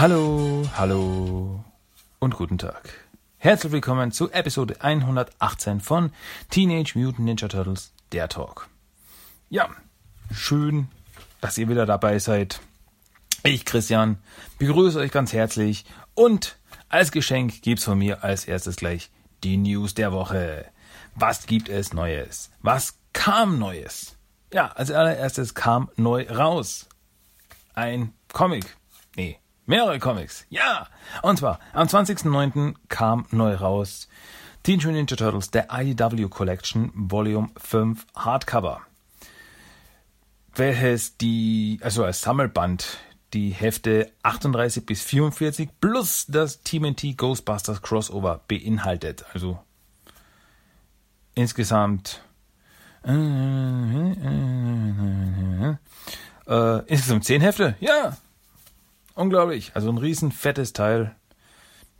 Hallo, hallo und guten Tag. Herzlich willkommen zu Episode 118 von Teenage Mutant Ninja Turtles, der Talk. Ja, schön, dass ihr wieder dabei seid. Ich, Christian, begrüße euch ganz herzlich und als Geschenk gibt's von mir als erstes gleich die News der Woche. Was gibt es Neues? Was kam Neues? Ja, als allererstes kam neu raus ein Comic. Nee, mehrere Comics. Ja! Und zwar am 20.09. kam neu raus Teenage Mutant Ninja Turtles, der IDW Collection, Volume 5 Hardcover. Welches die, also als Sammelband, die Hefte 38 bis 44 plus das TMNT Ghostbusters Crossover beinhaltet. Also insgesamt äh, insgesamt 10 Hefte. Ja, unglaublich. Also ein riesen fettes Teil,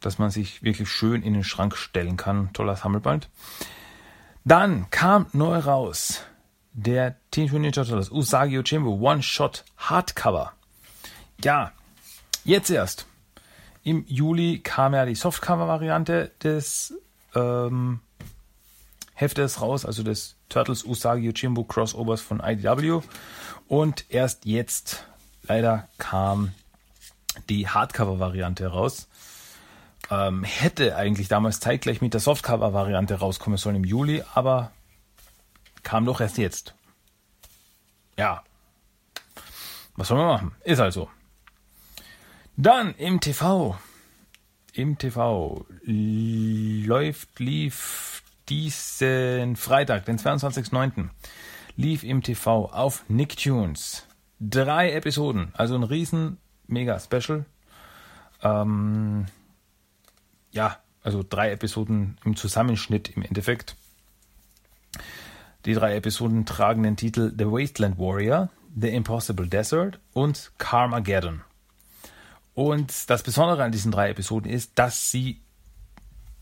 das man sich wirklich schön in den Schrank stellen kann. Toller Sammelband. Dann kam neu raus der Teenage Mutant Ninja Turtles Usagi Yojimbo One Shot Hardcover. Ja, jetzt erst. Im Juli kam ja die Softcover-Variante des ähm, Heftes raus, also des Turtles Usagi Yojimbo Crossovers von IDW. Und erst jetzt, leider, kam die Hardcover-Variante raus. Ähm, hätte eigentlich damals zeitgleich mit der Softcover-Variante rauskommen sollen im Juli, aber kam doch erst jetzt. Ja. Was soll man machen? Ist also. Dann im TV. Im TV läuft, lief diesen Freitag, den 22.09. lief im TV auf Nicktoons drei Episoden, also ein riesen mega Special. Ähm, ja, also drei Episoden im Zusammenschnitt im Endeffekt. Die drei Episoden tragen den Titel The Wasteland Warrior, The Impossible Desert und Carmageddon. Und das Besondere an diesen drei Episoden ist, dass sie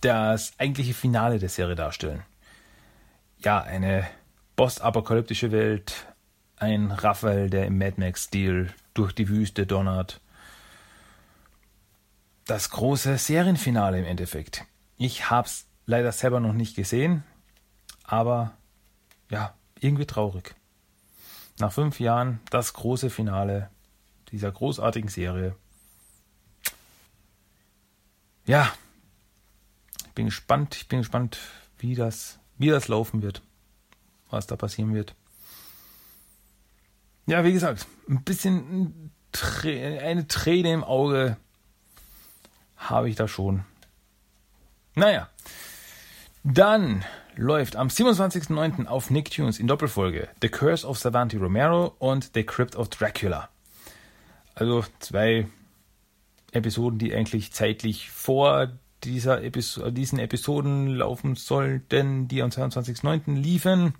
das eigentliche Finale der Serie darstellen. Ja, eine postapokalyptische Welt, ein Raphael, der im Mad Max-Stil durch die Wüste donnert. Das große Serienfinale im Endeffekt. Ich hab's leider selber noch nicht gesehen, aber ja, irgendwie traurig. Nach fünf Jahren das große Finale dieser großartigen Serie. Ja, bin gespannt, ich bin gespannt, wie das, wie das laufen wird, was da passieren wird. Ja, wie gesagt, ein bisschen eine Träne im Auge habe ich da schon. Naja, dann läuft am 27.09. auf Nicktoons in Doppelfolge The Curse of Savanti Romero und The Crypt of Dracula. Also zwei Episoden, die eigentlich zeitlich vor dieser Episo diesen Episoden laufen sollten, die am 22.09. liefen.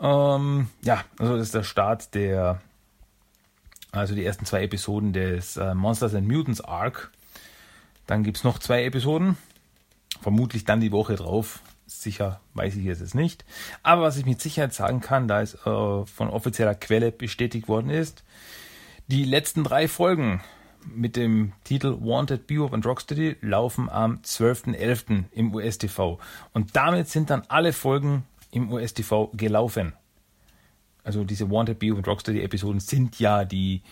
Ähm, ja, also das ist der Start der, also die ersten zwei Episoden des äh, Monsters and Mutants Arc. Dann gibt es noch zwei Episoden, vermutlich dann die Woche drauf. Sicher weiß ich jetzt nicht. Aber was ich mit Sicherheit sagen kann, da es äh, von offizieller Quelle bestätigt worden ist, die letzten drei Folgen mit dem Titel Wanted Bebop and Rocksteady laufen am 12.11. im US-TV. Und damit sind dann alle Folgen im US-TV gelaufen. Also diese Wanted Bebop and Rocksteady Episoden sind ja die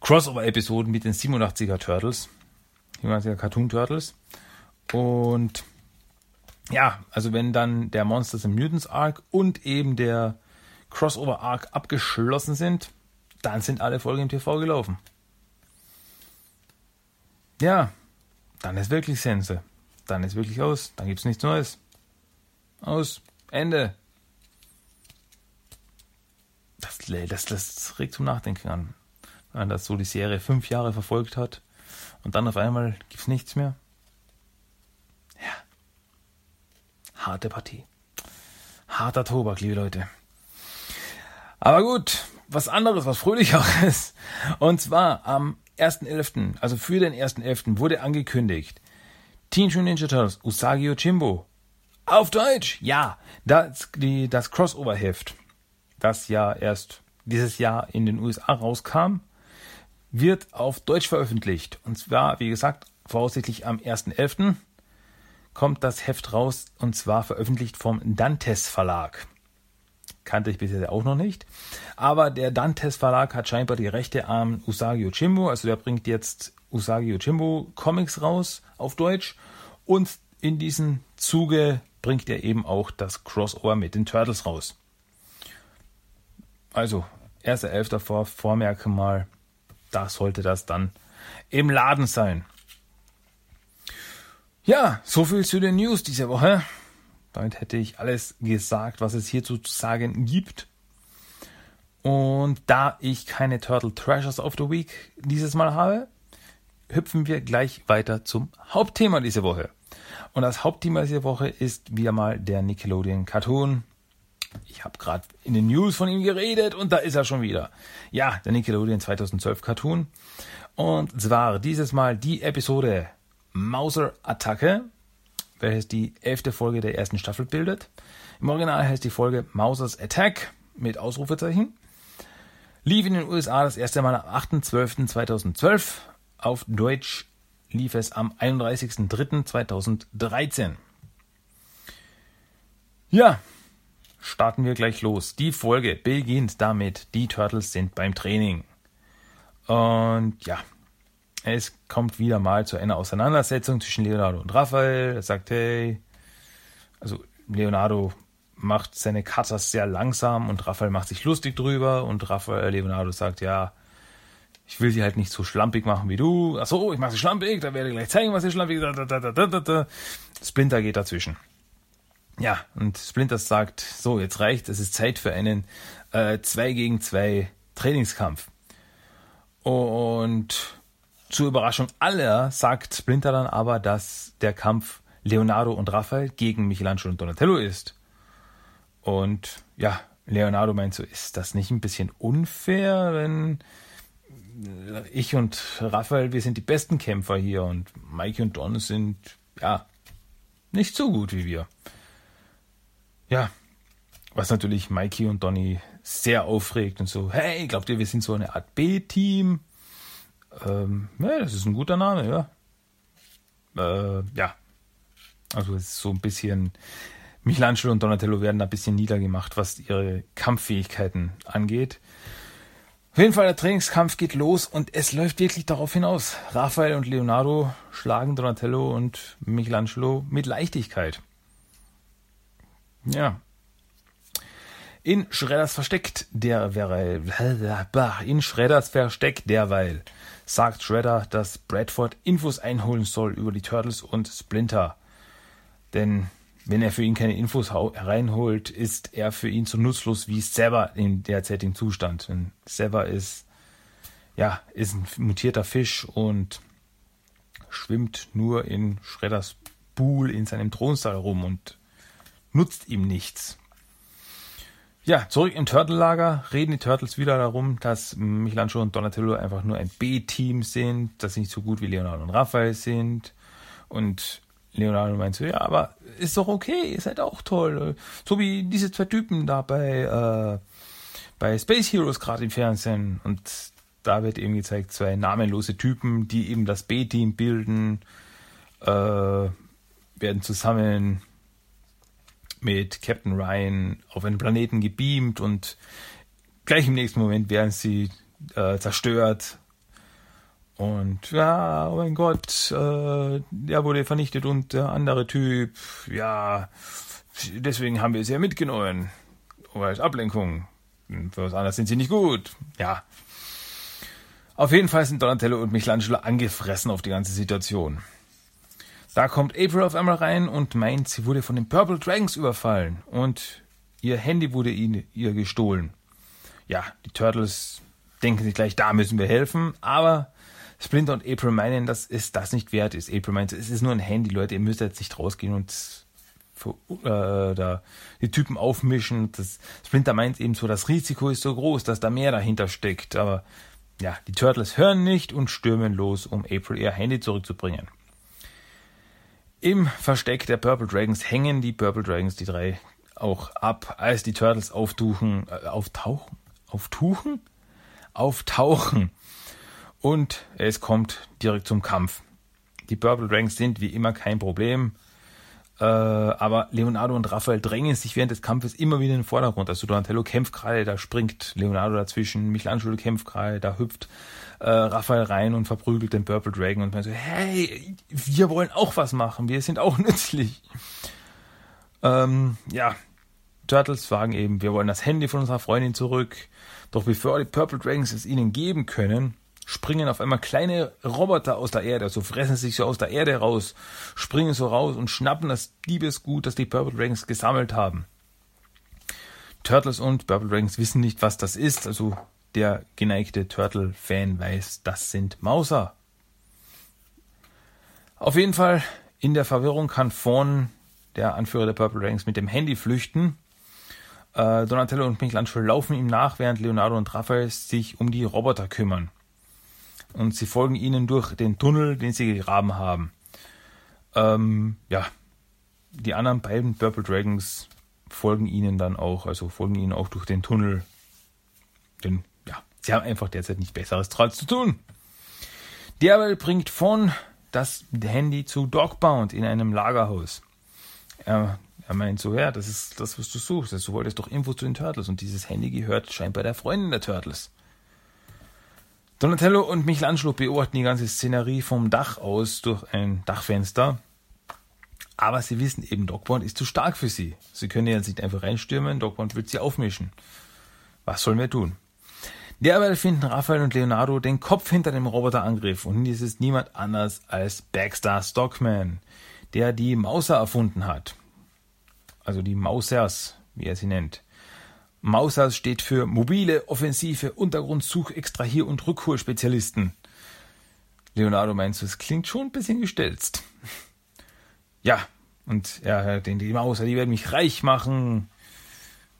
Crossover-Episoden mit den 87er Turtles, 87er Cartoon Turtles. Und ja, also wenn dann der Monsters and Mutants Arc und eben der Crossover Arc abgeschlossen sind, dann sind alle Folgen im TV gelaufen. Ja, dann ist wirklich Sense. Dann ist wirklich aus. Dann gibt es nichts Neues. Aus. Ende. Das, das, regt zum Nachdenken an. Wenn das so die Serie fünf Jahre verfolgt hat und dann auf einmal gibt es nichts mehr. Ja. Harte Partie. Harter Tobak, liebe Leute. Aber gut, was anderes, was fröhlicheres. Und zwar am 1.11., also für den 1.11. wurde angekündigt, Teenage Mutant Ninja Turtles Usagi Yojimbo. Auf Deutsch, ja, das, das Crossover-Heft, das ja erst dieses Jahr in den USA rauskam, wird auf Deutsch veröffentlicht. Und zwar, wie gesagt, voraussichtlich am 1.11. kommt das Heft raus und zwar veröffentlicht vom Dantes Verlag. Kannte ich bisher auch noch nicht. Aber der Dantes Verlag hat scheinbar die Rechte am Usagi Yojimbo. Also der bringt jetzt Usagi Yojimbo Comics raus auf Deutsch. Und in diesem Zuge bringt er eben auch das Crossover mit den Turtles raus. Also, erster Elfter vor, Vormerke mal, da sollte das dann im Laden sein. Ja, so viel zu den News diese Woche. Damit hätte ich alles gesagt, was es hierzu zu sagen gibt. Und da ich keine Turtle Treasures of the Week dieses Mal habe, hüpfen wir gleich weiter zum Hauptthema dieser Woche. Und das Hauptthema dieser Woche ist wieder mal der Nickelodeon Cartoon. Ich habe gerade in den News von ihm geredet und da ist er schon wieder. Ja, der Nickelodeon 2012 Cartoon. Und zwar dieses Mal die Episode Mauser Attacke, welches die elfte Folge der ersten Staffel bildet. Im Original heißt die Folge Mausers Attack mit Ausrufezeichen. Lief in den USA das erste Mal am 8.12.2012. Auf Deutsch lief es am 31.03.2013. Ja, starten wir gleich los. Die Folge beginnt damit, die Turtles sind beim Training. Und ja, es kommt wieder mal zu einer Auseinandersetzung zwischen Leonardo und Raphael. Er sagt, hey, also Leonardo macht seine Katas sehr langsam und Raphael macht sich lustig drüber und Raphael, Leonardo sagt, ja, ich will sie halt nicht so schlampig machen wie du. Ach so, ich mache sie schlampig, da werde ich gleich zeigen, was ich schlampig. ist. Splinter geht dazwischen. Ja, und Splinter sagt, so, jetzt reicht, es ist Zeit für einen äh, 2 gegen 2 Trainingskampf. Und zur Überraschung aller sagt Splinter dann aber, dass der Kampf Leonardo und Raphael gegen Michelangelo und Donatello ist. Und ja, Leonardo meint so, ist das nicht ein bisschen unfair, wenn ich und Raphael, wir sind die besten Kämpfer hier und Mikey und Don sind, ja, nicht so gut wie wir. Ja, was natürlich Mikey und Donny sehr aufregt und so, hey, glaubt ihr, wir sind so eine Art B-Team? Ähm, ja, das ist ein guter Name, ja. Äh, ja. Also es ist so ein bisschen, Michelangelo und Donatello werden da ein bisschen niedergemacht, was ihre Kampffähigkeiten angeht. Auf jeden Fall, der Trainingskampf geht los und es läuft wirklich darauf hinaus. Raphael und Leonardo schlagen Donatello und Michelangelo mit Leichtigkeit. Ja. In Schredders Versteck derweil, in Schredders Versteck derweil sagt Shredder, dass Bradford Infos einholen soll über die Turtles und Splinter. Denn wenn er für ihn keine Infos reinholt, ist er für ihn so nutzlos wie Sever im derzeitigen Zustand. Denn Sever ist, ja, ist ein mutierter Fisch und schwimmt nur in Schredders Pool in seinem Thronsaal rum und nutzt ihm nichts. Ja, zurück im Turtle-Lager reden die Turtles wieder darum, dass Michelangelo und Donatello einfach nur ein B-Team sind, dass sie nicht so gut wie Leonardo und Raphael sind. Und Leonardo meint so, ja, aber ist doch okay, ihr seid auch toll. So wie diese zwei Typen da bei, äh, bei Space Heroes gerade im Fernsehen. Und da wird eben gezeigt, zwei namenlose Typen, die eben das B-Team bilden, äh, werden zusammen mit Captain Ryan auf einen Planeten gebeamt und gleich im nächsten Moment werden sie äh, zerstört. Und ja, oh mein Gott, äh, der wurde vernichtet und der andere Typ, ja, deswegen haben wir sie ja mitgenommen. Als Ablenkung. Für was anderes sind sie nicht gut. Ja. Auf jeden Fall sind Donatello und Michelangelo angefressen auf die ganze Situation. Da kommt April auf einmal rein und meint, sie wurde von den Purple Dragons überfallen und ihr Handy wurde ihr gestohlen. Ja, die Turtles denken sich gleich, da müssen wir helfen, aber Splinter und April meinen, dass es das nicht wert ist. April meint, es ist nur ein Handy, Leute, ihr müsst jetzt nicht rausgehen und für, äh, da die Typen aufmischen. Das Splinter meint eben so, das Risiko ist so groß, dass da mehr dahinter steckt. Aber ja, die Turtles hören nicht und stürmen los, um April ihr Handy zurückzubringen. Im Versteck der Purple Dragons hängen die Purple Dragons, die drei, auch ab, als die Turtles auftuchen, äh, auftauchen, auftuchen, auftauchen Und es kommt direkt zum Kampf. Die Purple Dragons sind wie immer kein Problem. Äh, aber Leonardo und Raphael drängen sich während des Kampfes immer wieder in den Vordergrund. Also Donatello kämpft gerade, da springt Leonardo dazwischen, Michelangelo kämpft gerade, da hüpft äh, Raphael rein und verprügelt den Purple Dragon und man so, hey, wir wollen auch was machen, wir sind auch nützlich. Ähm, ja, Turtles sagen eben, wir wollen das Handy von unserer Freundin zurück. Doch bevor die Purple Dragons es ihnen geben können, springen auf einmal kleine Roboter aus der Erde, also fressen sich so aus der Erde raus, springen so raus und schnappen das Diebesgut, das die Purple Dragons gesammelt haben. Turtles und Purple Dragons wissen nicht, was das ist, also der geneigte Turtle-Fan weiß, das sind Mauser. Auf jeden Fall, in der Verwirrung kann Fawn, der Anführer der Purple Dragons, mit dem Handy flüchten. Äh, Donatello und Michelangelo laufen ihm nach, während Leonardo und Raphael sich um die Roboter kümmern und sie folgen ihnen durch den Tunnel, den sie gegraben haben. Ähm, ja, die anderen beiden Purple Dragons folgen ihnen dann auch, also folgen ihnen auch durch den Tunnel. Denn ja, sie haben einfach derzeit nicht Besseres als zu tun. Derweil bringt von das Handy zu Dogbound in einem Lagerhaus. Er, er meint so, ja, das ist das, was du suchst. Also, du wolltest doch Info zu den Turtles und dieses Handy gehört scheinbar der Freundin der Turtles. Donatello und Michelangelo beobachten die ganze Szenerie vom Dach aus durch ein Dachfenster. Aber sie wissen eben, Dogbond ist zu stark für sie. Sie können ja nicht einfach reinstürmen, Dogbond wird sie aufmischen. Was sollen wir tun? Derweil finden Raphael und Leonardo den Kopf hinter dem Roboterangriff und dies ist niemand anders als Baxter Stockman, der die Mauser erfunden hat. Also die Mausers, wie er sie nennt. Mausers steht für mobile, offensive Untergrundsuch-, Extrahier- und Rückholspezialisten. Leonardo meinst du, es klingt schon ein bisschen gestelzt. Ja, und ja, den, die Mauser, die werden mich reich machen.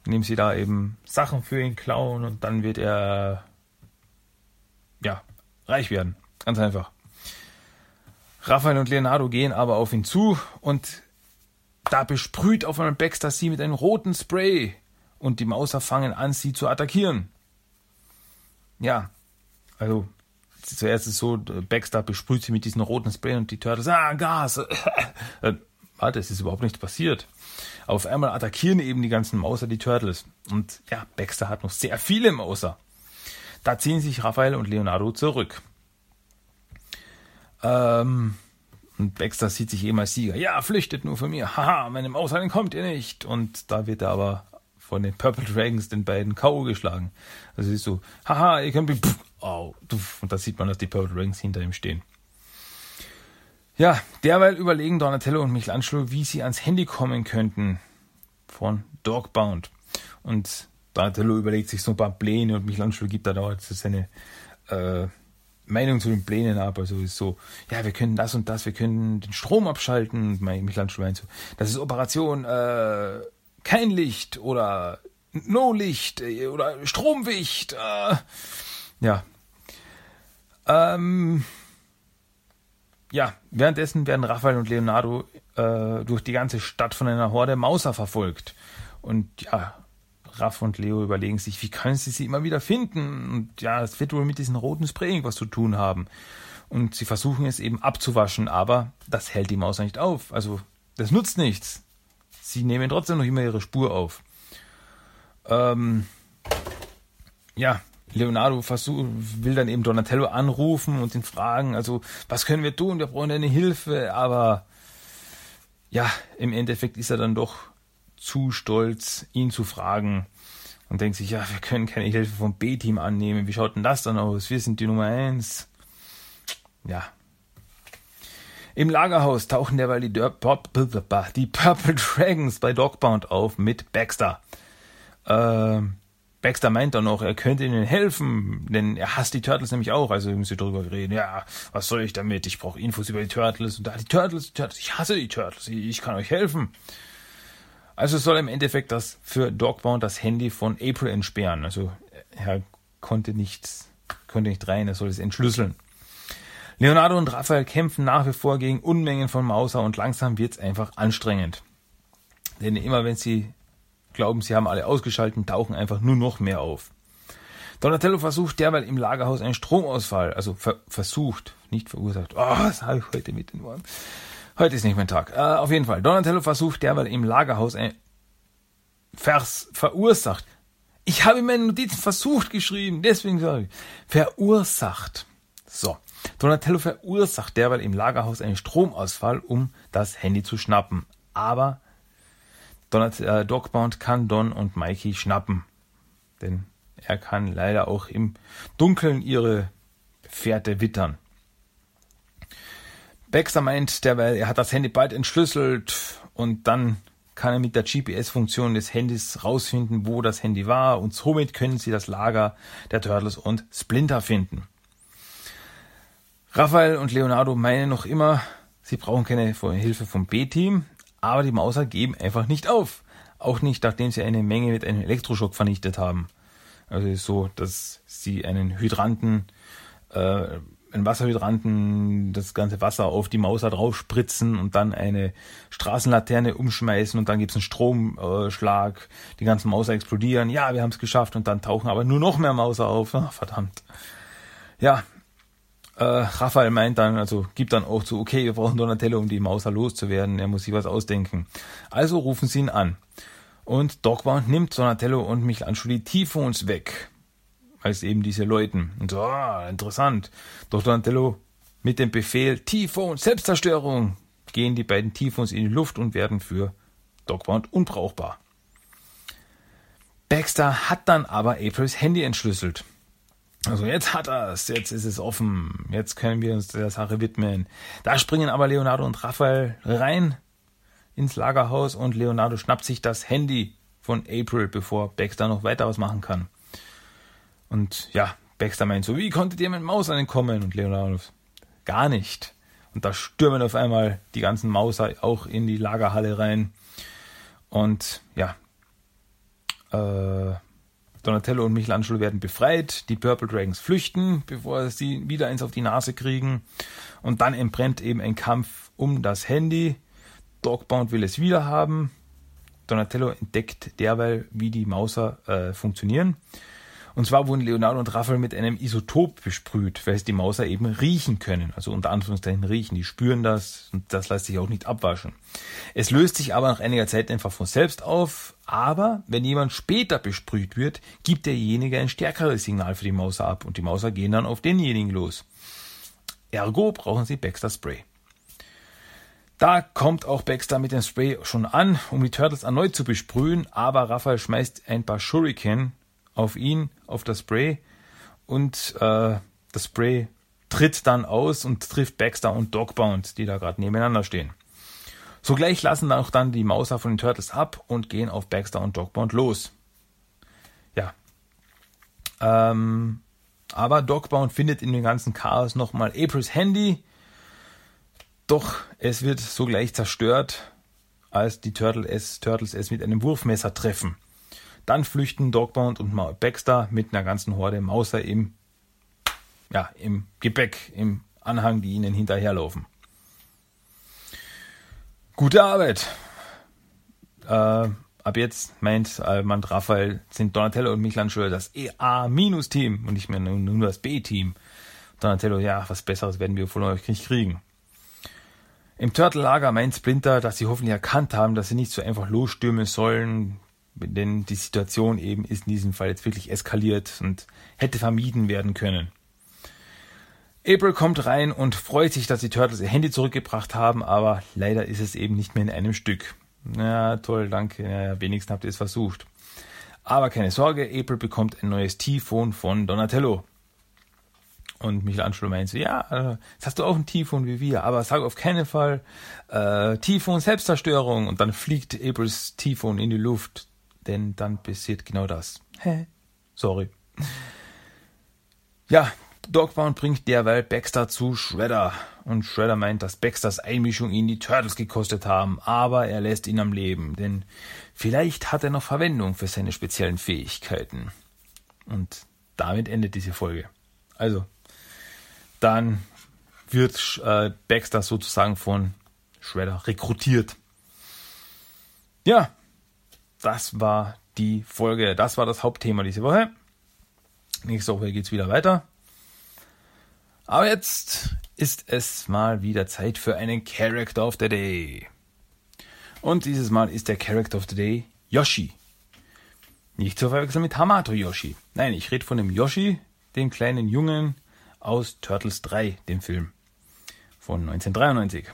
Nehmen sie da eben Sachen für ihn klauen und dann wird er ja reich werden. Ganz einfach. Raphael und Leonardo gehen aber auf ihn zu und da besprüht auf einmal Baxter sie mit einem roten Spray und die Mauser fangen an, sie zu attackieren. Ja, also zuerst ist so, Baxter besprüht sie mit diesem roten Spray und die Turtles, ah, Gas. Äh, warte, es ist überhaupt nichts passiert. Auf einmal attackieren eben die ganzen Mauser die Turtles. Und ja, Baxter hat noch sehr viele Mauser. Da ziehen sich Raphael und Leonardo zurück. Ähm, und Baxter sieht sich eben als Sieger. Ja, flüchtet nur von mir. Haha, meine Mauser kommt ihr nicht. Und da wird er aber von den Purple Dragons den beiden K.O. geschlagen. Also ist so, haha, ihr könnt mich, pff, oh, und da sieht man, dass die Purple Dragons hinter ihm stehen. Ja, derweil überlegen Donatello und Michelangelo, wie sie ans Handy kommen könnten von Dogbound. Und Donatello überlegt sich so ein paar Pläne und Michelangelo gibt da dauernd seine äh, Meinung zu den Plänen ab. Also ist so, ja, wir können das und das, wir können den Strom abschalten. Michelangelo meint so, das ist Operation äh, kein Licht oder No Licht äh, oder Stromwicht. Äh, ja. Ähm, ja, währenddessen werden Raphael und Leonardo äh, durch die ganze Stadt von einer Horde Mauser verfolgt. Und ja, Raff und Leo überlegen sich, wie können sie sie immer wieder finden? Und ja, es wird wohl mit diesem roten Spray was zu tun haben. Und sie versuchen es eben abzuwaschen, aber das hält die Maus nicht auf. Also, das nutzt nichts sie nehmen trotzdem noch immer ihre Spur auf. Ähm, ja, Leonardo versuch, will dann eben Donatello anrufen und ihn fragen, also was können wir tun? Wir brauchen deine Hilfe, aber ja, im Endeffekt ist er dann doch zu stolz, ihn zu fragen und denkt sich, ja, wir können keine Hilfe vom B-Team annehmen. Wie schaut denn das dann aus? Wir sind die Nummer eins. Ja, im Lagerhaus tauchen derweil die, die Purple Dragons bei Dogbound auf mit Baxter. Äh, Baxter meint dann noch, er könnte ihnen helfen, denn er hasst die Turtles nämlich auch. Also müssen sie drüber reden. Ja, was soll ich damit? Ich brauche Infos über die Turtles. Und da die Turtles, die Turtles, ich hasse die Turtles. Ich kann euch helfen. Also soll im Endeffekt das für Dogbound das Handy von April entsperren. Also er konnte nichts, konnte nicht rein, er soll es entschlüsseln. Leonardo und Raphael kämpfen nach wie vor gegen Unmengen von Mauser und langsam wird's einfach anstrengend. Denn immer wenn sie glauben, sie haben alle ausgeschaltet, tauchen einfach nur noch mehr auf. Donatello versucht derweil im Lagerhaus einen Stromausfall, also ver versucht, nicht verursacht. Oh, was habe ich heute mit den Worten? Heute ist nicht mein Tag. Äh, auf jeden Fall. Donatello versucht derweil im Lagerhaus ein Vers verursacht. Ich habe in meinen Notizen versucht geschrieben, deswegen sage ich. Verursacht. So. Donatello verursacht derweil im Lagerhaus einen Stromausfall, um das Handy zu schnappen. Aber Donat äh, Dogbound kann Don und Mikey schnappen. Denn er kann leider auch im Dunkeln ihre Fährte wittern. Baxter meint derweil, er hat das Handy bald entschlüsselt und dann kann er mit der GPS-Funktion des Handys rausfinden, wo das Handy war und somit können sie das Lager der Turtles und Splinter finden. Raphael und Leonardo meinen noch immer, sie brauchen keine Hilfe vom B-Team, aber die Mauser geben einfach nicht auf. Auch nicht, nachdem sie eine Menge mit einem Elektroschock vernichtet haben. Also ist so, dass sie einen Hydranten, äh, einen Wasserhydranten, das ganze Wasser auf die Mauser drauf spritzen und dann eine Straßenlaterne umschmeißen und dann gibt's einen Stromschlag, die ganzen Mauser explodieren. Ja, wir haben es geschafft und dann tauchen aber nur noch mehr Mauser auf. Ach, verdammt. Ja, äh, Raphael meint dann, also gibt dann auch zu, okay, wir brauchen Donatello, um die Mauser loszuwerden. Er muss sich was ausdenken. Also rufen sie ihn an. Und Dogbound nimmt Donatello und Michelangelo die Tifons weg. Als eben diese Leuten. Und so, ah, interessant. Doch Donatello mit dem Befehl Tifon, Selbstzerstörung, gehen die beiden Tifons in die Luft und werden für Dogbound unbrauchbar. Baxter hat dann aber Aprils Handy entschlüsselt. Also jetzt hat er es, jetzt ist es offen, jetzt können wir uns der Sache widmen. Da springen aber Leonardo und Raphael rein ins Lagerhaus und Leonardo schnappt sich das Handy von April, bevor Baxter noch weiter was machen kann. Und ja, Baxter meint so, wie konntet ihr mit Maus ankommen? Und Leonardo, gar nicht. Und da stürmen auf einmal die ganzen Mauser auch in die Lagerhalle rein. Und ja, äh, Donatello und Michelangelo werden befreit, die Purple Dragons flüchten, bevor sie wieder eins auf die Nase kriegen. Und dann entbrennt eben ein Kampf um das Handy. Dogbound will es wieder haben. Donatello entdeckt derweil, wie die Mauser äh, funktionieren. Und zwar wurden Leonardo und Raphael mit einem Isotop besprüht, weil es die Mauser eben riechen können. Also unter Anführungszeichen riechen. Die spüren das und das lässt sich auch nicht abwaschen. Es löst sich aber nach einiger Zeit einfach von selbst auf. Aber wenn jemand später besprüht wird, gibt derjenige ein stärkeres Signal für die Mauser ab und die Mauser gehen dann auf denjenigen los. Ergo brauchen sie Baxter Spray. Da kommt auch Baxter mit dem Spray schon an, um die Turtles erneut zu besprühen, aber Raphael schmeißt ein paar Shuriken auf ihn, auf das Spray und äh, das Spray tritt dann aus und trifft Baxter und Dogbound, die da gerade nebeneinander stehen. Sogleich lassen auch dann die Mauser von den Turtles ab und gehen auf Baxter und Dogbound los. Ja. Ähm, aber Dogbound findet in dem ganzen Chaos nochmal Aprils Handy, doch es wird sogleich zerstört, als die Turtle es, Turtles es mit einem Wurfmesser treffen. Dann flüchten Dogbound und Baxter mit einer ganzen Horde Mauser im, ja, im Gepäck, im Anhang, die ihnen hinterherlaufen. Gute Arbeit. Äh, ab jetzt meint Alman Raphael, sind Donatello und Michelangelo das A-Team und nicht mehr nur das B-Team. Donatello, ja, was Besseres werden wir von euch nicht kriegen. Im Turtle-Lager meint Splinter, dass sie hoffentlich erkannt haben, dass sie nicht so einfach losstürmen sollen, denn die Situation eben ist in diesem Fall jetzt wirklich eskaliert und hätte vermieden werden können. April kommt rein und freut sich, dass die Turtles ihr Handy zurückgebracht haben, aber leider ist es eben nicht mehr in einem Stück. Ja, toll, danke. Ja, wenigstens habt ihr es versucht. Aber keine Sorge, April bekommt ein neues T-Phone von Donatello. Und Michelangelo meint so, ja, äh, jetzt hast du auch ein Typhon wie wir, aber sag auf keinen Fall äh, Typhon Selbstzerstörung. Und dann fliegt Aprils Typhon in die Luft, denn dann passiert genau das. Hä? Sorry. Ja, Dogbound bringt derweil Baxter zu Shredder. Und Shredder meint, dass Baxters Einmischung ihn die Turtles gekostet haben, aber er lässt ihn am Leben, denn vielleicht hat er noch Verwendung für seine speziellen Fähigkeiten. Und damit endet diese Folge. Also, dann wird äh, Baxter sozusagen von Shredder rekrutiert. Ja, das war die Folge, das war das Hauptthema diese Woche. Nächste Woche geht's wieder weiter. Aber jetzt ist es mal wieder Zeit für einen Character of the Day. Und dieses Mal ist der Character of the Day Yoshi. Nicht zu verwechseln mit Hamato Yoshi. Nein, ich rede von dem Yoshi, dem kleinen Jungen aus Turtles 3, dem Film von 1993.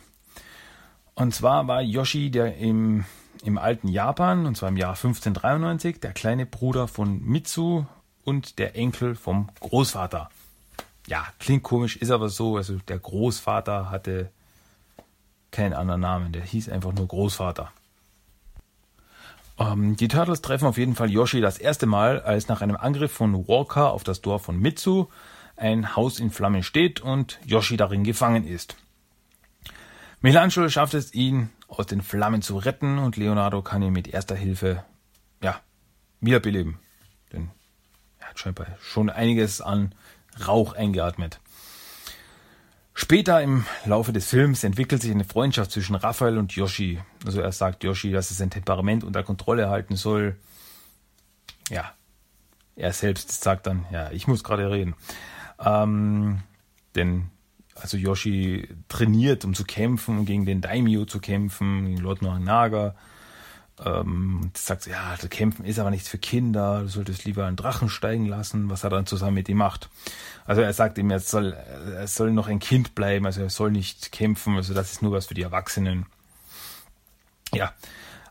Und zwar war Yoshi der im, im alten Japan, und zwar im Jahr 1593, der kleine Bruder von Mitsu und der Enkel vom Großvater. Ja, klingt komisch, ist aber so. Also der Großvater hatte keinen anderen Namen, der hieß einfach nur Großvater. Ähm, die Turtles treffen auf jeden Fall Yoshi das erste Mal, als nach einem Angriff von Walker auf das Dorf von Mitsu ein Haus in Flammen steht und Yoshi darin gefangen ist. Michelangelo schafft es, ihn aus den Flammen zu retten und Leonardo kann ihn mit erster Hilfe, ja, wiederbeleben. Denn er hat scheinbar schon einiges an Rauch eingeatmet. Später im Laufe des Films entwickelt sich eine Freundschaft zwischen Raphael und Yoshi. Also er sagt Yoshi, dass er sein Temperament unter Kontrolle halten soll. Ja, er selbst sagt dann, ja, ich muss gerade reden. Ähm, denn also Yoshi trainiert, um zu kämpfen, gegen den Daimyo zu kämpfen, gegen Lord Nobunaga. Ähm, sagt, ja, das Kämpfen ist aber nichts für Kinder, du solltest lieber einen Drachen steigen lassen, was er dann zusammen mit ihm macht. Also er sagt ihm, er soll, er soll noch ein Kind bleiben, also er soll nicht kämpfen, also das ist nur was für die Erwachsenen. Ja,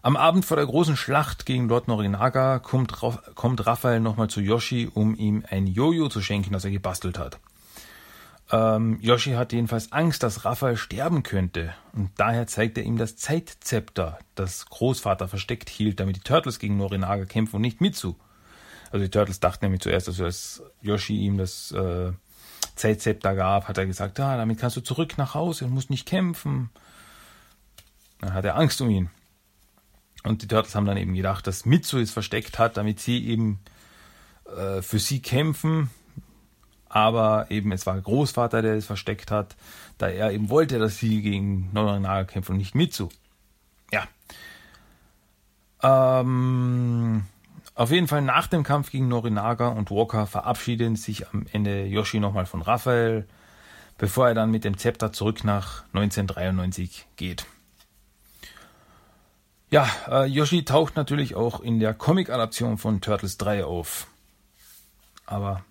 am Abend vor der großen Schlacht gegen Lord Norinaga kommt, kommt Raphael nochmal zu Yoshi, um ihm ein Jojo zu schenken, das er gebastelt hat. Ähm, Yoshi hat jedenfalls Angst, dass Raphael sterben könnte und daher zeigt er ihm das Zeitzepter, das Großvater versteckt hielt, damit die Turtles gegen Norinaga kämpfen und nicht Mitsu. Also die Turtles dachten nämlich zuerst, also als Yoshi ihm das äh, Zeitzepter gab, hat er gesagt, ah, damit kannst du zurück nach Hause und musst nicht kämpfen. Dann hat er Angst um ihn. Und die Turtles haben dann eben gedacht, dass Mitsu es versteckt hat, damit sie eben äh, für sie kämpfen aber eben es war Großvater, der es versteckt hat, da er eben wollte, dass sie gegen Norinaga kämpfen und nicht Mitsu. Ja. Ähm, auf jeden Fall nach dem Kampf gegen Norinaga und Walker verabschieden sich am Ende Yoshi nochmal von Raphael, bevor er dann mit dem Zepter zurück nach 1993 geht. Ja, äh, Yoshi taucht natürlich auch in der Comic-Adaption von Turtles 3 auf. Aber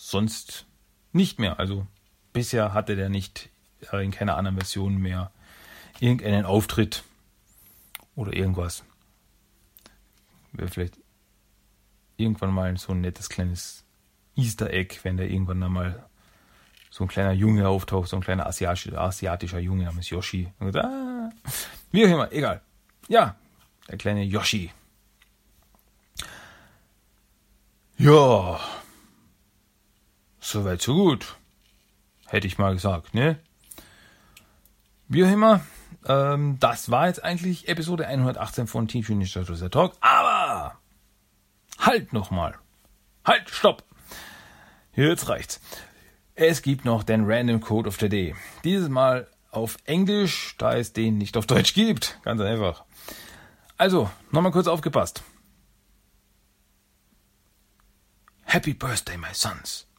sonst nicht mehr. Also bisher hatte der nicht äh, in keiner anderen Version mehr irgendeinen Auftritt oder irgendwas. Wäre vielleicht irgendwann mal so ein nettes kleines Easter Egg, wenn da irgendwann mal so ein kleiner Junge auftaucht, so ein kleiner asiatischer, asiatischer Junge namens Yoshi. Und, ah, wie auch immer, egal. Ja, der kleine Yoshi. Ja, Soweit, so gut. Hätte ich mal gesagt, ne? Wie auch immer, ähm, das war jetzt eigentlich Episode 118 von Team Finish Talk. Aber halt nochmal. Halt, stopp. Jetzt reicht's. Es gibt noch den Random Code of the Day. Dieses Mal auf Englisch, da es den nicht auf Deutsch gibt. Ganz einfach. Also, nochmal kurz aufgepasst. Happy Birthday, my sons.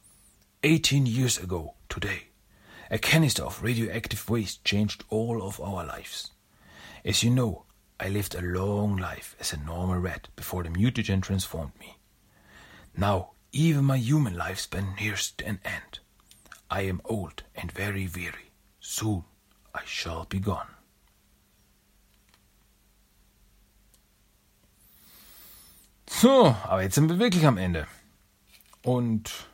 18 years ago today, a canister of radioactive waste changed all of our lives. As you know, I lived a long life as a normal rat before the mutagen transformed me. Now, even my human lifespan nears an end. I am old and very weary. Soon I shall be gone. So, aber jetzt sind wir wirklich am Ende. Und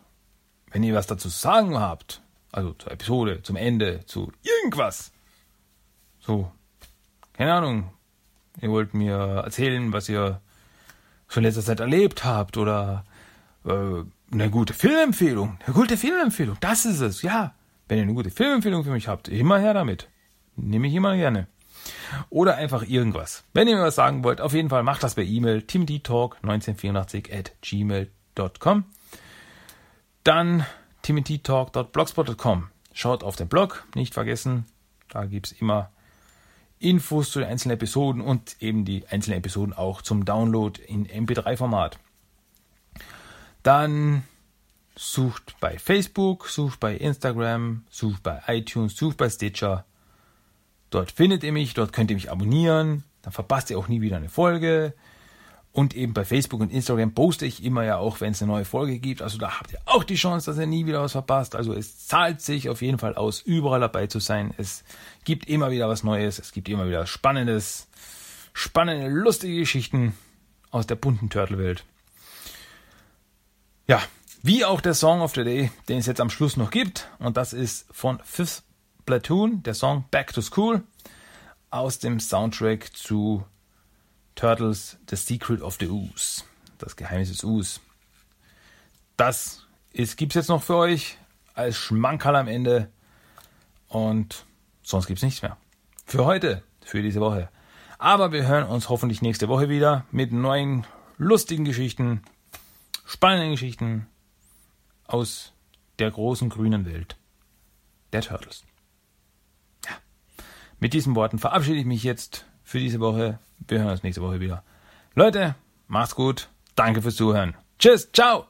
Wenn ihr was dazu sagen habt, also zur Episode, zum Ende, zu irgendwas, so, keine Ahnung, ihr wollt mir erzählen, was ihr schon letzter Zeit erlebt habt oder äh, eine gute Filmempfehlung, eine gute Filmempfehlung, das ist es, ja. Wenn ihr eine gute Filmempfehlung für mich habt, immer her damit. Nehme ich immer gerne. Oder einfach irgendwas. Wenn ihr mir was sagen wollt, auf jeden Fall macht das per E-Mail timothytalk1984 at gmail.com. Dann timothytalk.blogspot.com. Schaut auf den Blog, nicht vergessen. Da gibt es immer Infos zu den einzelnen Episoden und eben die einzelnen Episoden auch zum Download in MP3-Format. Dann sucht bei Facebook, sucht bei Instagram, sucht bei iTunes, sucht bei Stitcher. Dort findet ihr mich, dort könnt ihr mich abonnieren, dann verpasst ihr auch nie wieder eine Folge. Und eben bei Facebook und Instagram poste ich immer ja auch, wenn es eine neue Folge gibt. Also da habt ihr auch die Chance, dass ihr nie wieder was verpasst. Also es zahlt sich auf jeden Fall aus, überall dabei zu sein. Es gibt immer wieder was Neues, es gibt immer wieder Spannendes, spannende, lustige Geschichten aus der bunten Turtle-Welt. Ja, wie auch der Song of the Day, den es jetzt am Schluss noch gibt. Und das ist von Fifth Platoon, der Song Back to School aus dem Soundtrack zu Turtles The Secret of the Ooze. Das Geheimnis des Ooze. Das gibt es jetzt noch für euch als Schmankerl am Ende. Und sonst gibt es nichts mehr. Für heute, für diese Woche. Aber wir hören uns hoffentlich nächste Woche wieder mit neuen lustigen Geschichten, spannenden Geschichten aus der großen grünen Welt der Turtles. Ja. Mit diesen Worten verabschiede ich mich jetzt für diese Woche. Wir hören uns nächste Woche wieder. Leute, macht's gut. Danke fürs Zuhören. Tschüss, ciao.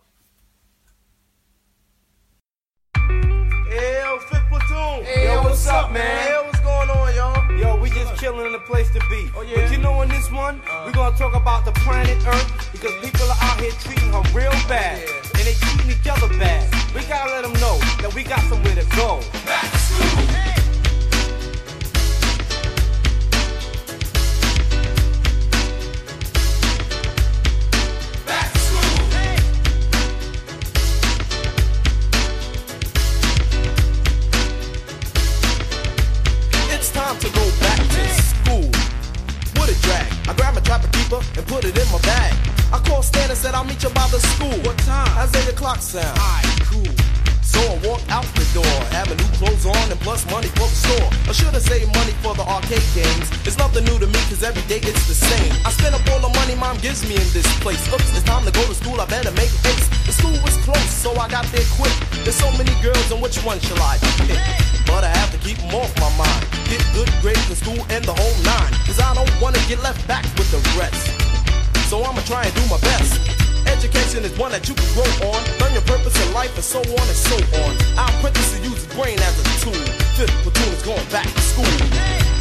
Hey, yo, Fifth Platoon. Hey, yo, what's up, man? Hey, what's going on, y'all? Yo, we just chilling in a place to be. Oh, yeah? But you know, in this one, uh, we're gonna talk about the planet Earth because people are out here treating her real bad. Yeah. And they treating each other bad. We gotta let them know that we got somewhere to go. Back to school. The sound. Alright, cool. So I walk out the door, new clothes on and plus money for the store. I should have saved money for the arcade games. It's nothing new to me, cause every day it's the same. I spend up all the money mom gives me in this place. Oops, it's time to go to school, I better make haste. The school was close, so I got there quick. There's so many girls, and which one shall I pick? But I have to keep them off my mind. Get good grades in school and the whole nine. Cause I don't wanna get left back with the rest. So I'ma try and do my best. Education is one that you can grow on. Learn your purpose in life and so on and so on. Our apprentice to use his brain as a tool. Fifth platoon is going back to school.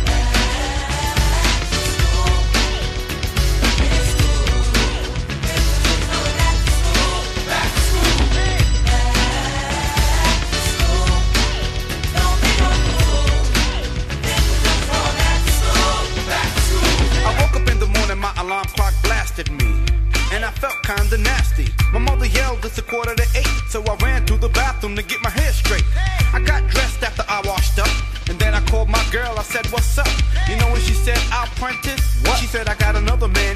Bathroom to get my hair straight. I got dressed after I washed up, and then I called my girl. I said, "What's up?" You know when she said, "I'll apprentice." What? She said, "I got another man